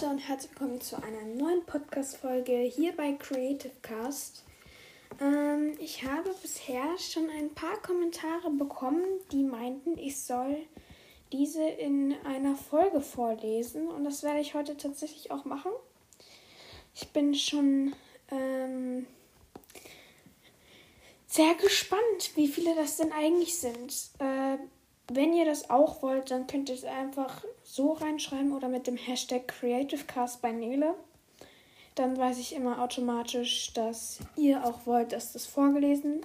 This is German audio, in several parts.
Leute und herzlich willkommen zu einer neuen Podcast-Folge hier bei Creative Cast. Ähm, ich habe bisher schon ein paar Kommentare bekommen, die meinten, ich soll diese in einer Folge vorlesen und das werde ich heute tatsächlich auch machen. Ich bin schon ähm, sehr gespannt, wie viele das denn eigentlich sind. Äh, wenn ihr das auch wollt, dann könnt ihr es einfach so reinschreiben oder mit dem Hashtag CreativeCast bei Nele. Dann weiß ich immer automatisch, dass ihr auch wollt, dass das vorgelesen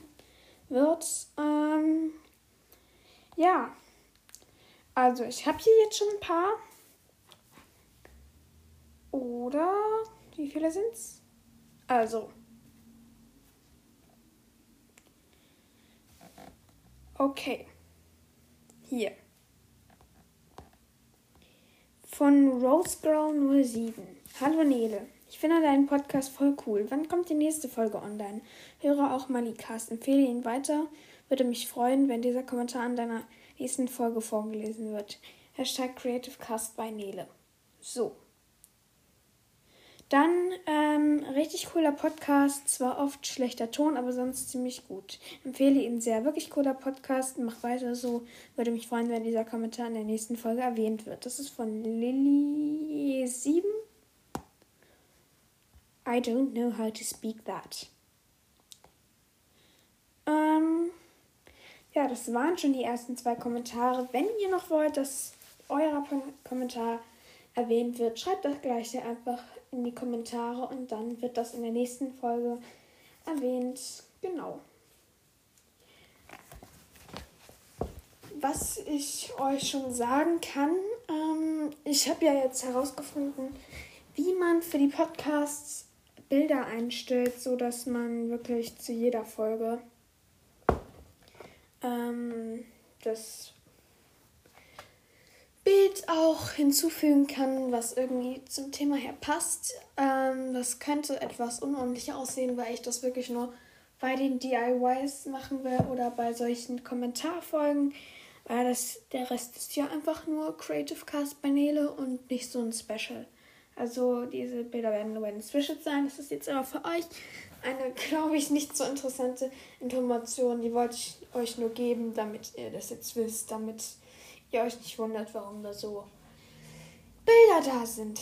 wird. Ähm, ja, also ich habe hier jetzt schon ein paar. Oder wie viele sind's? Also. Okay. Hier. Von RoseGirl07. Hallo Nele. Ich finde deinen Podcast voll cool. Wann kommt die nächste Folge online? Höre auch Malicast. Empfehle ihn weiter. Würde mich freuen, wenn dieser Kommentar an deiner nächsten Folge vorgelesen wird. Hashtag CreativeCast bei Nele. So. Dann ähm, richtig cooler Podcast, zwar oft schlechter Ton, aber sonst ziemlich gut. Empfehle ihn sehr. Wirklich cooler Podcast, mach weiter so. Würde mich freuen, wenn dieser Kommentar in der nächsten Folge erwähnt wird. Das ist von Lilly7. I don't know how to speak that. Ähm, ja, das waren schon die ersten zwei Kommentare. Wenn ihr noch wollt, dass euer Kommentar erwähnt wird, schreibt das gleiche einfach in die Kommentare und dann wird das in der nächsten Folge erwähnt. Genau. Was ich euch schon sagen kann, ähm, ich habe ja jetzt herausgefunden, wie man für die Podcasts Bilder einstellt, so dass man wirklich zu jeder Folge ähm, das Bild auch hinzufügen kann, was irgendwie zum Thema her passt. Ähm, das könnte etwas unordentlich aussehen, weil ich das wirklich nur bei den DIYs machen will oder bei solchen Kommentarfolgen. Weil das, der Rest ist ja einfach nur Creative Cast Paneele und nicht so ein Special. Also diese Bilder werden nur Specials sein. Das ist jetzt aber für euch eine, glaube ich, nicht so interessante Information. Die wollte ich euch nur geben, damit ihr das jetzt wisst, damit ihr euch nicht wundert, warum da so Bilder da sind.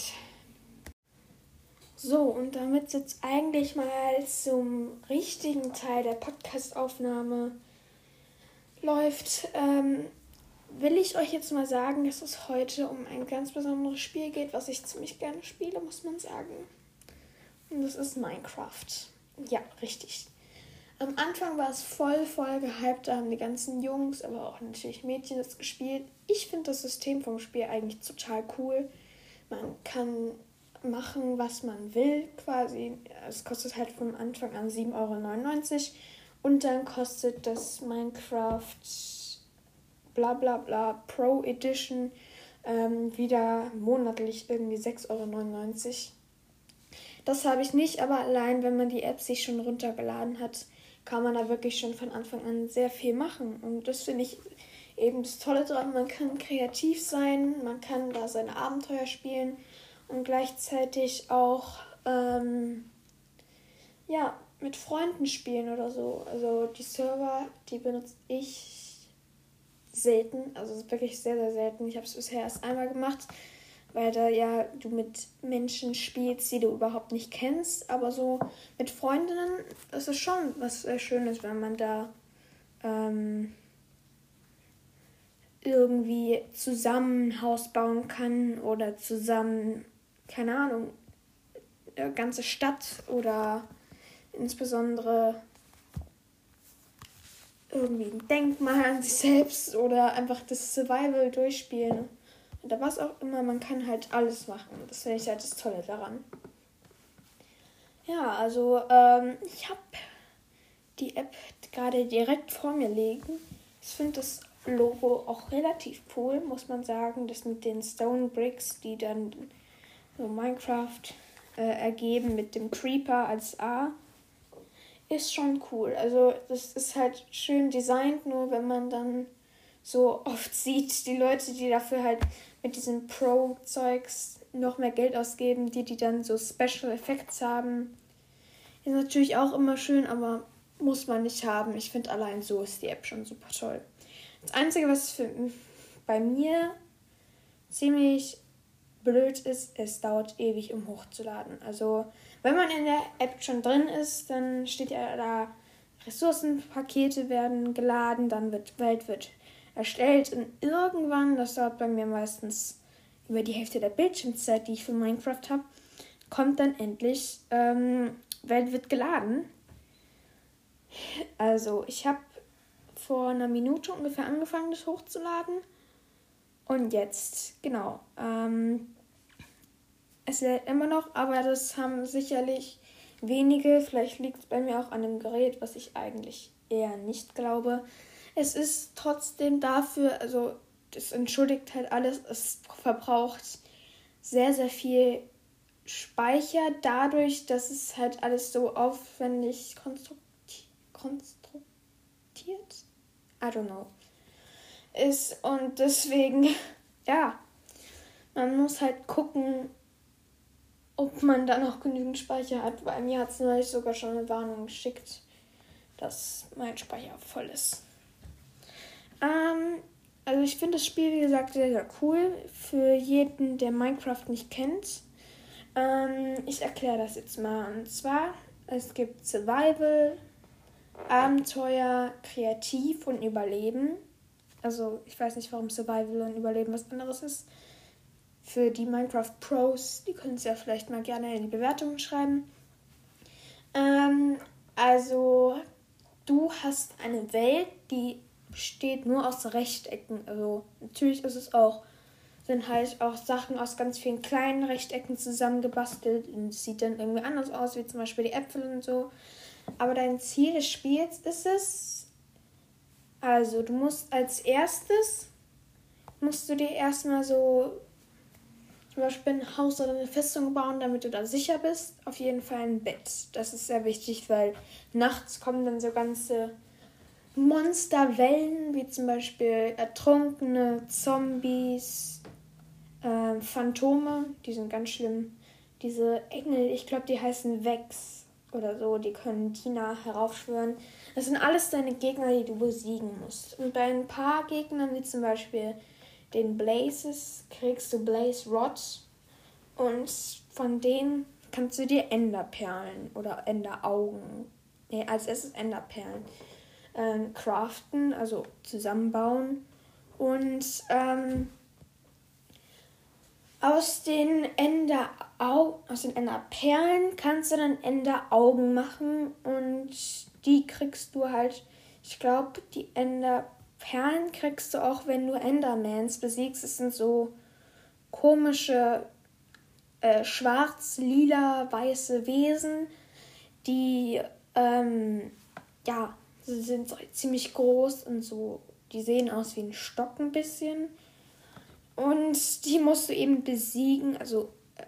So, und damit es jetzt eigentlich mal zum richtigen Teil der Podcastaufnahme läuft, ähm, will ich euch jetzt mal sagen, dass es heute um ein ganz besonderes Spiel geht, was ich ziemlich gerne spiele, muss man sagen. Und das ist Minecraft. Ja, richtig. Am Anfang war es voll, voll gehypt. Da haben die ganzen Jungs, aber auch natürlich Mädchen das gespielt. Ich finde das System vom Spiel eigentlich total cool. Man kann machen, was man will, quasi. Es kostet halt vom Anfang an 7,99 Euro. Und dann kostet das Minecraft bla bla bla Pro Edition ähm, wieder monatlich irgendwie 6,99 Euro. Das habe ich nicht, aber allein, wenn man die App sich schon runtergeladen hat, kann man da wirklich schon von Anfang an sehr viel machen. Und das finde ich eben das Tolle daran. Man kann kreativ sein, man kann da seine Abenteuer spielen und gleichzeitig auch ähm, ja, mit Freunden spielen oder so. Also die Server, die benutze ich selten, also wirklich sehr, sehr selten. Ich habe es bisher erst einmal gemacht weil da ja du mit Menschen spielst, die du überhaupt nicht kennst. Aber so mit Freundinnen ist es schon was sehr Schönes, wenn man da ähm, irgendwie zusammen ein Haus bauen kann oder zusammen, keine Ahnung, eine ganze Stadt oder insbesondere irgendwie ein Denkmal an sich selbst oder einfach das Survival durchspielen. War es auch immer, man kann halt alles machen. Das finde ich halt das Tolle daran. Ja, also ähm, ich habe die App gerade direkt vor mir liegen. Ich finde das Logo auch relativ cool, muss man sagen. Das mit den Stone Bricks, die dann so Minecraft äh, ergeben mit dem Creeper als A, ist schon cool. Also das ist halt schön designt, nur wenn man dann so oft sieht, die Leute, die dafür halt mit diesem Pro-Zeugs noch mehr Geld ausgeben, die, die dann so Special Effects haben. Ist natürlich auch immer schön, aber muss man nicht haben. Ich finde allein so ist die App schon super toll. Das Einzige, was für, bei mir ziemlich blöd ist, es dauert ewig, um hochzuladen. Also, wenn man in der App schon drin ist, dann steht ja da, Ressourcenpakete werden geladen, dann wird Welt wird erstellt und irgendwann, das dauert bei mir meistens über die Hälfte der Bildschirmzeit, die ich für Minecraft habe, kommt dann endlich ähm, Welt wird geladen. Also, ich habe vor einer Minute ungefähr angefangen, das hochzuladen. Und jetzt, genau. Ähm, es lädt immer noch, aber das haben sicherlich wenige. Vielleicht liegt es bei mir auch an dem Gerät, was ich eigentlich eher nicht glaube. Es ist trotzdem dafür, also das entschuldigt halt alles, es verbraucht sehr, sehr viel Speicher dadurch, dass es halt alles so aufwendig konstruktiert, I don't know, ist und deswegen, ja, man muss halt gucken, ob man da noch genügend Speicher hat. Bei mir hat es neulich sogar schon eine Warnung geschickt, dass mein Speicher voll ist. Ähm, also ich finde das Spiel, wie gesagt, sehr, sehr cool. Für jeden, der Minecraft nicht kennt. Ähm, ich erkläre das jetzt mal. Und zwar, es gibt Survival, Abenteuer, Kreativ und Überleben. Also ich weiß nicht, warum Survival und Überleben was anderes ist. Für die Minecraft Pros, die können es ja vielleicht mal gerne in die Bewertungen schreiben. Ähm, also du hast eine Welt, die besteht nur aus Rechtecken. Also natürlich ist es auch, sind halt auch Sachen aus ganz vielen kleinen Rechtecken zusammengebastelt und sieht dann irgendwie anders aus, wie zum Beispiel die Äpfel und so. Aber dein Ziel des Spiels ist es, also du musst als erstes, musst du dir erstmal so zum Beispiel ein Haus oder eine Festung bauen, damit du da sicher bist. Auf jeden Fall ein Bett. Das ist sehr wichtig, weil nachts kommen dann so ganze Monsterwellen, wie zum Beispiel ertrunkene Zombies, äh, Phantome, die sind ganz schlimm. Diese Engel, ich glaube, die heißen Vex oder so, die können Tina heraufschwören. Das sind alles deine Gegner, die du besiegen musst. Und bei ein paar Gegnern, wie zum Beispiel den Blazes, kriegst du Blaze Rods. Und von denen kannst du dir Enderperlen oder Enderaugen. Nee, als erstes Enderperlen ähm, craften, also zusammenbauen. Und ähm, aus den Enderau aus den Enderperlen kannst du dann Enderaugen machen und die kriegst du halt, ich glaube, die Enderperlen kriegst du auch, wenn du Endermans besiegst. Es sind so komische äh, schwarz, lila, weiße Wesen, die ähm, ja Sie sind so ziemlich groß und so, die sehen aus wie ein Stock ein bisschen. Und die musst du eben besiegen, also äh,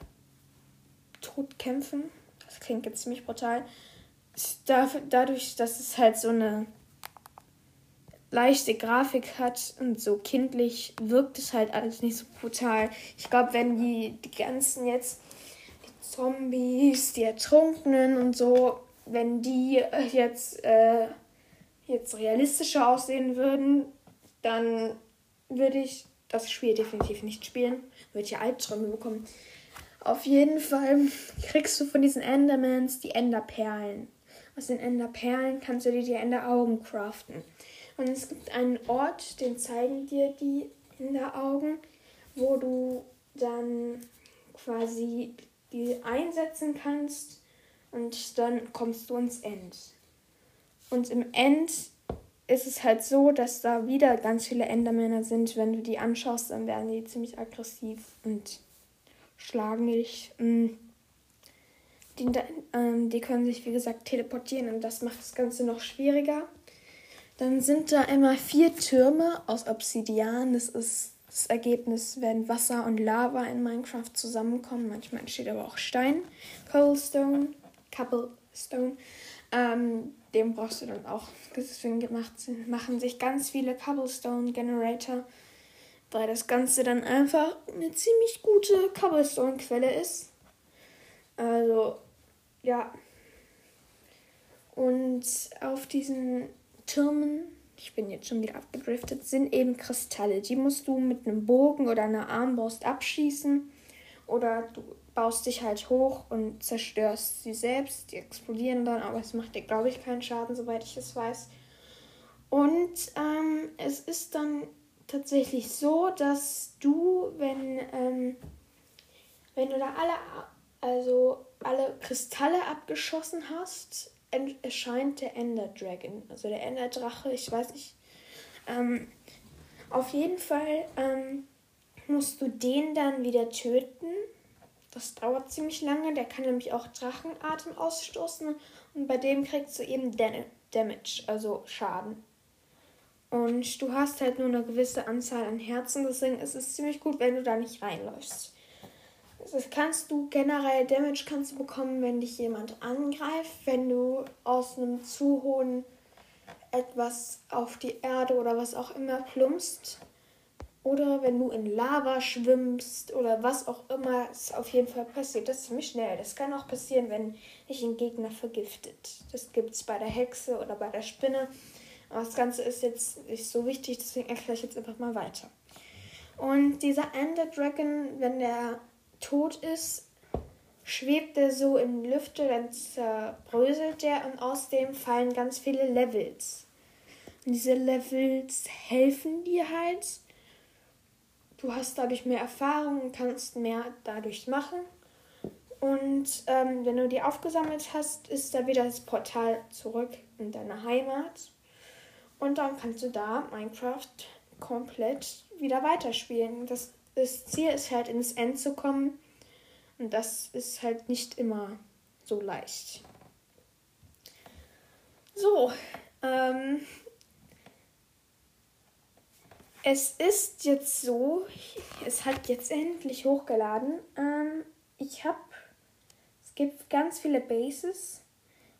tot kämpfen. Das klingt jetzt ziemlich brutal. Dafür, dadurch, dass es halt so eine leichte Grafik hat und so kindlich, wirkt es halt alles nicht so brutal. Ich glaube, wenn die, die ganzen jetzt, die Zombies, die Ertrunkenen und so, wenn die jetzt äh, jetzt realistischer aussehen würden, dann würde ich das Spiel definitiv nicht spielen. Würde ich Albträume bekommen. Auf jeden Fall kriegst du von diesen Endermans die Enderperlen. Aus den Enderperlen kannst du dir die Enderaugen craften. Und es gibt einen Ort, den zeigen dir die Enderaugen, wo du dann quasi die einsetzen kannst und dann kommst du ins End. Und im End ist es halt so, dass da wieder ganz viele Endermänner sind. Wenn du die anschaust, dann werden die ziemlich aggressiv und schlagen dich. Mm. Die, ähm, die können sich, wie gesagt, teleportieren und das macht das Ganze noch schwieriger. Dann sind da immer vier Türme aus Obsidian. Das ist das Ergebnis, wenn Wasser und Lava in Minecraft zusammenkommen. Manchmal entsteht aber auch Stein. Cobblestone, Cobblestone. Ähm, den brauchst du dann auch. Deswegen gemacht, machen sich ganz viele Cobblestone Generator. weil das Ganze dann einfach eine ziemlich gute Cobblestone-Quelle ist. Also, ja. Und auf diesen Türmen, ich bin jetzt schon wieder abgedriftet, sind eben Kristalle. Die musst du mit einem Bogen oder einer Armbrust abschießen. Oder du baust dich halt hoch und zerstörst sie selbst. Die explodieren dann, aber es macht dir, glaube ich, keinen Schaden, soweit ich es weiß. Und ähm, es ist dann tatsächlich so, dass du, wenn, ähm, wenn du da alle, also alle Kristalle abgeschossen hast, erscheint der Ender Dragon, also der Ender Drache, ich weiß nicht. Ähm, auf jeden Fall ähm, musst du den dann wieder töten. Das dauert ziemlich lange. Der kann nämlich auch Drachenatem ausstoßen. Und bei dem kriegst du eben Damage, also Schaden. Und du hast halt nur eine gewisse Anzahl an Herzen. Deswegen ist es ziemlich gut, wenn du da nicht reinläufst. Das kannst du generell Damage kannst du bekommen, wenn dich jemand angreift, wenn du aus einem zu hohen etwas auf die Erde oder was auch immer plumpst. Oder wenn du in Lava schwimmst oder was auch immer, ist auf jeden Fall passiert. Das ist ziemlich schnell. Das kann auch passieren, wenn dich ein Gegner vergiftet. Das gibt es bei der Hexe oder bei der Spinne. Aber das Ganze ist jetzt nicht so wichtig, deswegen erkläre ich jetzt einfach mal weiter. Und dieser Ender Dragon, wenn der tot ist, schwebt er so in Lüfte, dann zerbröselt der und aus dem fallen ganz viele Levels. Und diese Levels helfen dir halt. Du hast dadurch mehr Erfahrung und kannst mehr dadurch machen. Und ähm, wenn du die aufgesammelt hast, ist da wieder das Portal zurück in deine Heimat. Und dann kannst du da Minecraft komplett wieder weiterspielen. Das das Ziel ist halt ins End zu kommen. Und das ist halt nicht immer so leicht. So, ähm, es ist jetzt so, es hat jetzt endlich hochgeladen. Ähm, ich habe, es gibt ganz viele Bases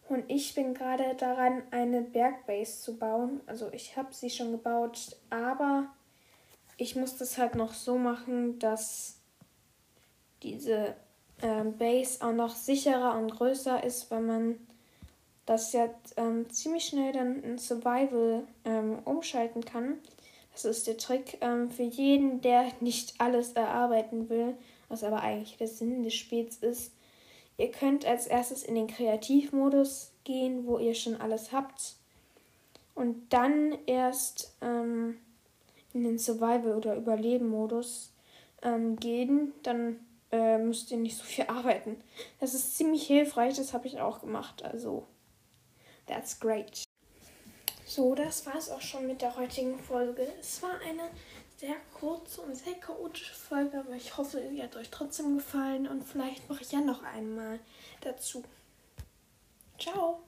und ich bin gerade daran, eine Bergbase zu bauen. Also ich habe sie schon gebaut, aber ich muss das halt noch so machen, dass diese ähm, Base auch noch sicherer und größer ist, weil man das ja ähm, ziemlich schnell dann in Survival ähm, umschalten kann. Das ist der Trick ähm, für jeden, der nicht alles erarbeiten will, was aber eigentlich der Sinn des Spiels ist. Ihr könnt als erstes in den Kreativmodus gehen, wo ihr schon alles habt. Und dann erst ähm, in den Survival- oder Überleben-Modus ähm, gehen, dann äh, müsst ihr nicht so viel arbeiten. Das ist ziemlich hilfreich, das habe ich auch gemacht. Also, that's great. So, das war es auch schon mit der heutigen Folge. Es war eine sehr kurze und sehr chaotische Folge, aber ich hoffe, sie hat euch trotzdem gefallen und vielleicht mache ich ja noch einmal dazu. Ciao!